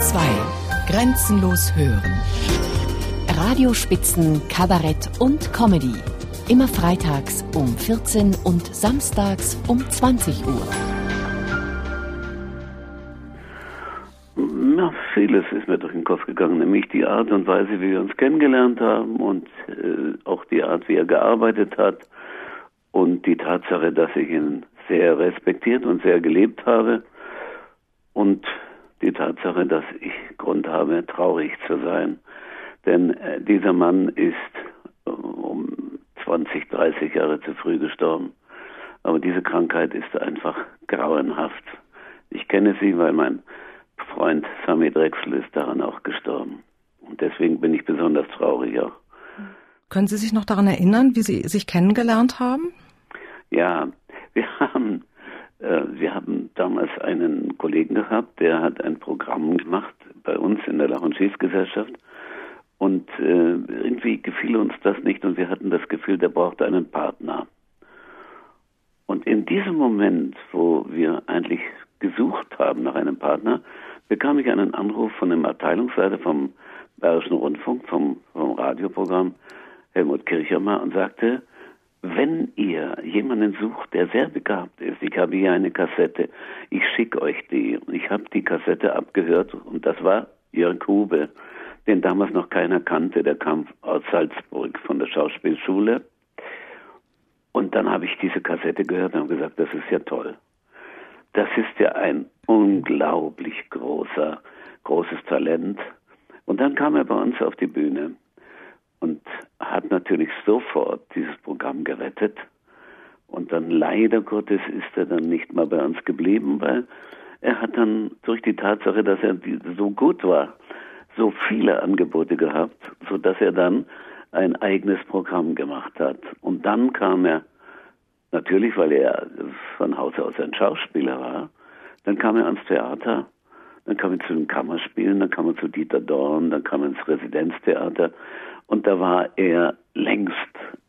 Bayern 2. Grenzenlos hören. Radiospitzen, Kabarett und Comedy. Immer freitags um 14 und samstags um 20 Uhr. Na, vieles ist mir durch den Kopf gegangen, nämlich die Art und Weise, wie wir uns kennengelernt haben und äh, auch die Art, wie er gearbeitet hat und die Tatsache, dass ich ihn sehr respektiert und sehr gelebt habe und die Tatsache, dass ich Grund habe, traurig zu sein. Denn äh, dieser Mann ist äh, um 20, 30 Jahre zu früh gestorben. Aber diese Krankheit ist einfach grauenhaft. Ich kenne sie, weil mein Freund Sami Drechsel ist daran auch gestorben. Und deswegen bin ich besonders traurig auch. Können Sie sich noch daran erinnern, wie Sie sich kennengelernt haben? Ja, wir haben wir haben damals einen Kollegen gehabt, der hat ein Programm gemacht bei uns in der Lach- und Schießgesellschaft. Und äh, irgendwie gefiel uns das nicht und wir hatten das Gefühl, der brauchte einen Partner. Und in diesem Moment, wo wir eigentlich gesucht haben nach einem Partner, bekam ich einen Anruf von dem Abteilungsleiter vom Bayerischen Rundfunk, vom, vom Radioprogramm Helmut Kirchhammer und sagte, wenn ihr jemanden sucht, der sehr begabt ist, ich habe hier eine Kassette, ich schicke euch die. Ich habe die Kassette abgehört und das war Jörg Hube, den damals noch keiner kannte, der kam aus Salzburg von der Schauspielschule. Und dann habe ich diese Kassette gehört und habe gesagt, das ist ja toll. Das ist ja ein unglaublich großer, großes Talent. Und dann kam er bei uns auf die Bühne und hat natürlich sofort dieses Programm gerettet. Und dann leider Gottes ist er dann nicht mal bei uns geblieben, weil er hat dann durch die Tatsache, dass er so gut war, so viele Angebote gehabt, so dass er dann ein eigenes Programm gemacht hat. Und dann kam er, natürlich, weil er von Haus aus ein Schauspieler war, dann kam er ans Theater, dann kam er zu den Kammerspielen, dann kam er zu Dieter Dorn, dann kam er ins Residenztheater und da war er längst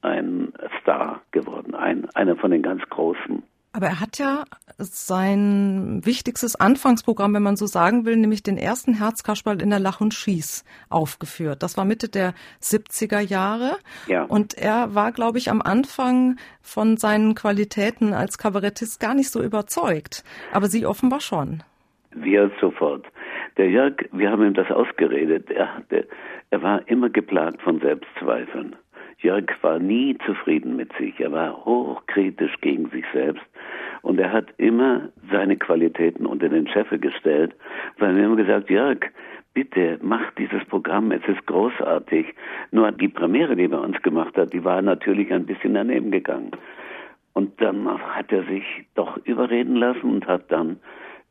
ein Star geworden, ein, einer von den ganz Großen. Aber er hat ja sein wichtigstes Anfangsprogramm, wenn man so sagen will, nämlich den ersten Herzkasperl in der Lach und Schieß aufgeführt. Das war Mitte der 70er Jahre. Ja. Und er war, glaube ich, am Anfang von seinen Qualitäten als Kabarettist gar nicht so überzeugt. Aber Sie offenbar schon. Wir sofort. Der Jörg, wir haben ihm das ausgeredet. Er, hatte, er war immer geplagt von Selbstzweifeln. Jörg war nie zufrieden mit sich. Er war hochkritisch gegen sich selbst. Und er hat immer seine Qualitäten unter den Scheffel gestellt, weil wir haben gesagt, Jörg, bitte mach dieses Programm, es ist großartig. Nur die Premiere, die er uns gemacht hat, die war natürlich ein bisschen daneben gegangen. Und dann hat er sich doch überreden lassen und hat dann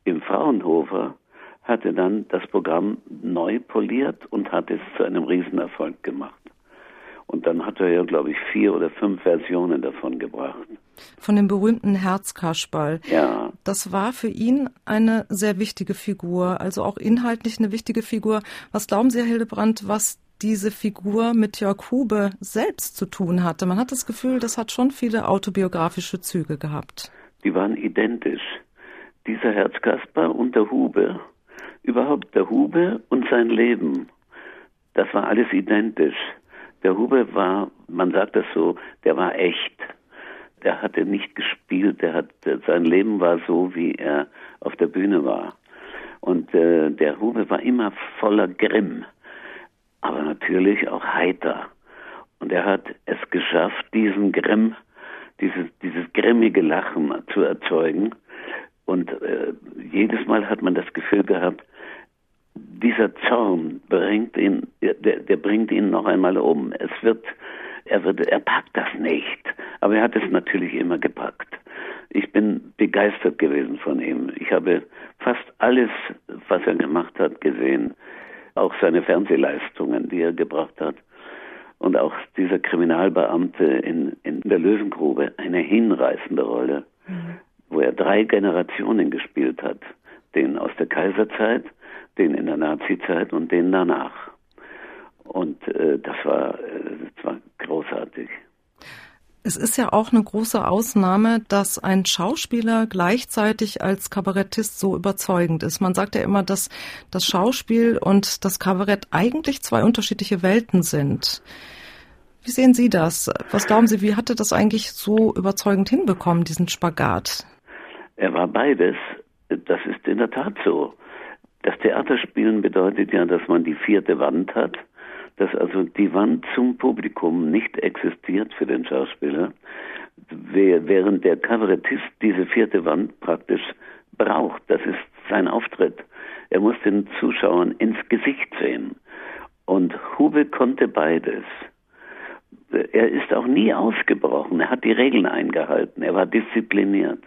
im Fraunhofer hatte dann das Programm neu poliert und hat es zu einem Riesenerfolg gemacht. Und dann hat er ja, glaube ich, vier oder fünf Versionen davon gebracht. Von dem berühmten Herzkasperl. Ja. Das war für ihn eine sehr wichtige Figur, also auch inhaltlich eine wichtige Figur. Was glauben Sie, Herr Hildebrand, was diese Figur mit Jörg Hube selbst zu tun hatte? Man hat das Gefühl, das hat schon viele autobiografische Züge gehabt. Die waren identisch. Dieser Herzkasper und der Hube überhaupt der Hube und sein Leben, das war alles identisch. Der Hube war, man sagt das so, der war echt. Der hatte nicht gespielt, der hat, sein Leben war so, wie er auf der Bühne war. Und äh, der Hube war immer voller Grimm, aber natürlich auch heiter. Und er hat es geschafft, diesen Grimm, dieses, dieses grimmige Lachen zu erzeugen. Und äh, jedes Mal hat man das Gefühl gehabt, dieser Zorn bringt ihn, der, der bringt ihn noch einmal um. Es wird, er wird, er packt das nicht. Aber er hat es natürlich immer gepackt. Ich bin begeistert gewesen von ihm. Ich habe fast alles, was er gemacht hat, gesehen. Auch seine Fernsehleistungen, die er gebracht hat. Und auch dieser Kriminalbeamte in, in der Löwengrube, eine hinreißende Rolle, mhm. Wo er drei Generationen gespielt hat. Den aus der Kaiserzeit, den in der Nazi-Zeit und den danach. Und äh, das, war, äh, das war großartig. Es ist ja auch eine große Ausnahme, dass ein Schauspieler gleichzeitig als Kabarettist so überzeugend ist. Man sagt ja immer, dass das Schauspiel und das Kabarett eigentlich zwei unterschiedliche Welten sind. Wie sehen Sie das? Was glauben Sie, wie hatte das eigentlich so überzeugend hinbekommen, diesen Spagat? Er war beides. Das ist in der Tat so. Das Theaterspielen bedeutet ja, dass man die vierte Wand hat dass also die Wand zum Publikum nicht existiert für den Schauspieler, während der Kabarettist diese vierte Wand praktisch braucht. Das ist sein Auftritt. Er muss den Zuschauern ins Gesicht sehen. Und Hube konnte beides. Er ist auch nie ausgebrochen. Er hat die Regeln eingehalten. Er war diszipliniert.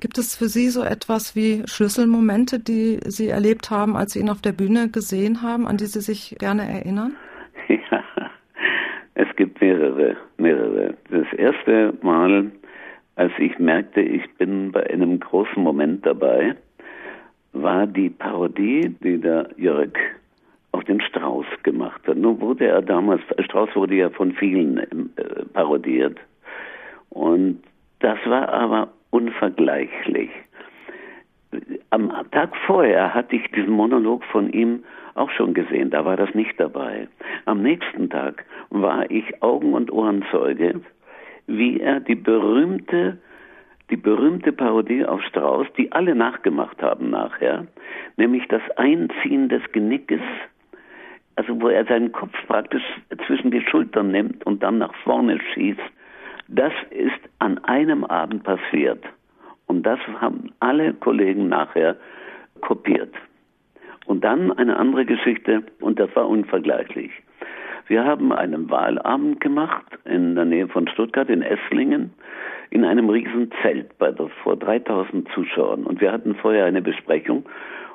Gibt es für Sie so etwas wie Schlüsselmomente, die Sie erlebt haben, als Sie ihn auf der Bühne gesehen haben, an die Sie sich gerne erinnern? Ja, es gibt mehrere, mehrere. Das erste Mal, als ich merkte, ich bin bei einem großen Moment dabei, war die Parodie, die der Jörg auf den Strauß gemacht hat. Nun wurde er damals, Strauß wurde ja von vielen äh, parodiert. Und das war aber unvergleichlich. Am Tag vorher hatte ich diesen Monolog von ihm auch schon gesehen, da war das nicht dabei. Am nächsten Tag war ich Augen- und Ohrenzeuge, wie er die berühmte, die berühmte Parodie auf Strauß, die alle nachgemacht haben nachher, nämlich das Einziehen des Genickes, also wo er seinen Kopf praktisch zwischen die Schultern nimmt und dann nach vorne schießt, das ist an einem Abend passiert. Und das haben alle Kollegen nachher kopiert. Und dann eine andere Geschichte, und das war unvergleichlich. Wir haben einen Wahlabend gemacht in der Nähe von Stuttgart, in Esslingen, in einem riesen Zelt bei, vor 3000 Zuschauern. Und wir hatten vorher eine Besprechung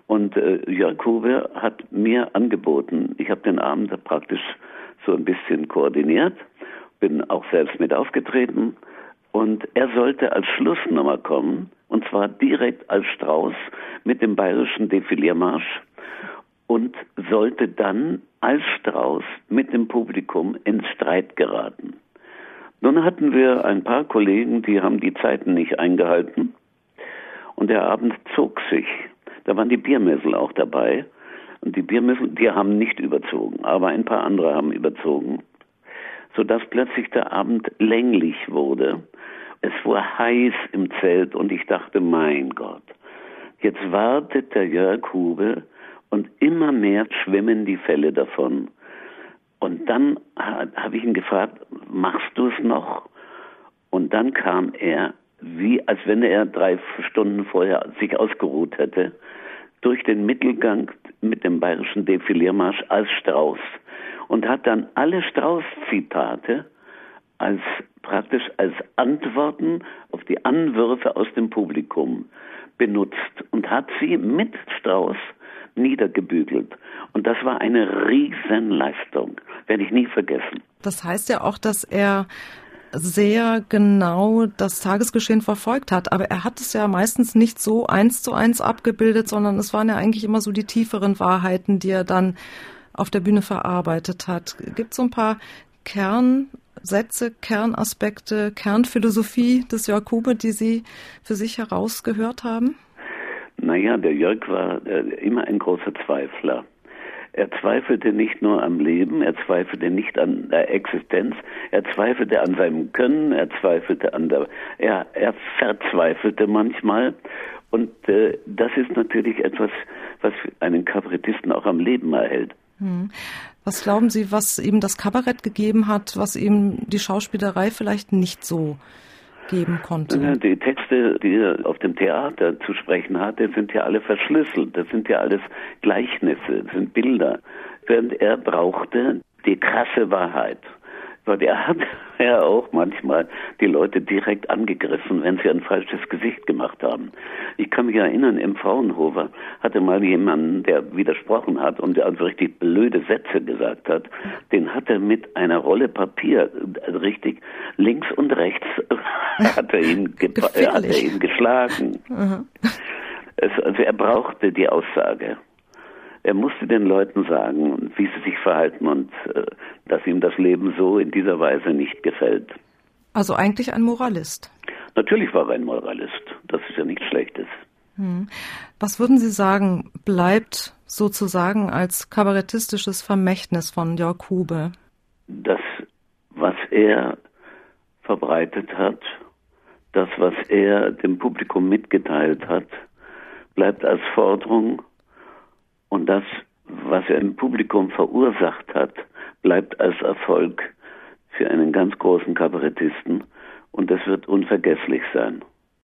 und äh, Huber hat mir angeboten, ich habe den Abend praktisch so ein bisschen koordiniert, bin auch selbst mit aufgetreten und er sollte als Schlussnummer kommen, und zwar direkt als Strauß mit dem bayerischen Defiliermarsch und sollte dann als Strauß mit dem Publikum ins Streit geraten. Nun hatten wir ein paar Kollegen, die haben die Zeiten nicht eingehalten und der Abend zog sich. Da waren die Biermessel auch dabei und die Biermessel, die haben nicht überzogen, aber ein paar andere haben überzogen, sodass plötzlich der Abend länglich wurde. Es war heiß im Zelt und ich dachte, mein Gott, jetzt wartet der Jörg Hube und immer mehr schwimmen die Fälle davon. Und dann habe ich ihn gefragt, machst du es noch? Und dann kam er, wie als wenn er drei Stunden vorher sich ausgeruht hätte, durch den Mittelgang mit dem bayerischen Defiliermarsch als Strauß und hat dann alle Strauß-Zitate als praktisch als Antworten auf die Anwürfe aus dem Publikum benutzt und hat sie mit Strauß niedergebügelt. Und das war eine Riesenleistung, werde ich nie vergessen. Das heißt ja auch, dass er sehr genau das Tagesgeschehen verfolgt hat. Aber er hat es ja meistens nicht so eins zu eins abgebildet, sondern es waren ja eigentlich immer so die tieferen Wahrheiten, die er dann auf der Bühne verarbeitet hat. Gibt es so ein paar Kernsätze, Kernaspekte, Kernphilosophie des Jakube, die Sie für sich herausgehört haben? Naja, der Jörg war äh, immer ein großer Zweifler. Er zweifelte nicht nur am Leben, er zweifelte nicht an der Existenz, er zweifelte an seinem Können, er zweifelte an der, er, er verzweifelte manchmal. Und äh, das ist natürlich etwas, was einen Kabarettisten auch am Leben erhält. Hm. Was glauben Sie, was ihm das Kabarett gegeben hat, was ihm die Schauspielerei vielleicht nicht so geben konnte. Die Texte, die er auf dem Theater zu sprechen hatte, sind ja alle verschlüsselt. Das sind ja alles Gleichnisse, das sind Bilder. Während er brauchte die krasse Wahrheit. Weil er hat ja auch manchmal die Leute direkt angegriffen, wenn sie ein falsches Gesicht gemacht haben. Ich kann mich erinnern, im Fraunhofer hatte mal jemanden, der widersprochen hat und also richtig blöde Sätze gesagt hat, den hat er mit einer Rolle Papier also richtig links und rechts hat er ihn, hat er ihn geschlagen. Es, also er brauchte die Aussage. Er musste den Leuten sagen, wie sie sich verhalten und äh, dass ihm das Leben so in dieser Weise nicht gefällt. Also eigentlich ein Moralist. Natürlich war er ein Moralist. Das ist ja nichts Schlechtes. Hm. Was würden Sie sagen, bleibt sozusagen als kabarettistisches Vermächtnis von Jörg Hube? Das, was er verbreitet hat, das, was er dem Publikum mitgeteilt hat, bleibt als Forderung und das, was er im Publikum verursacht hat, bleibt als Erfolg für einen ganz großen Kabarettisten und das wird unvergesslich sein.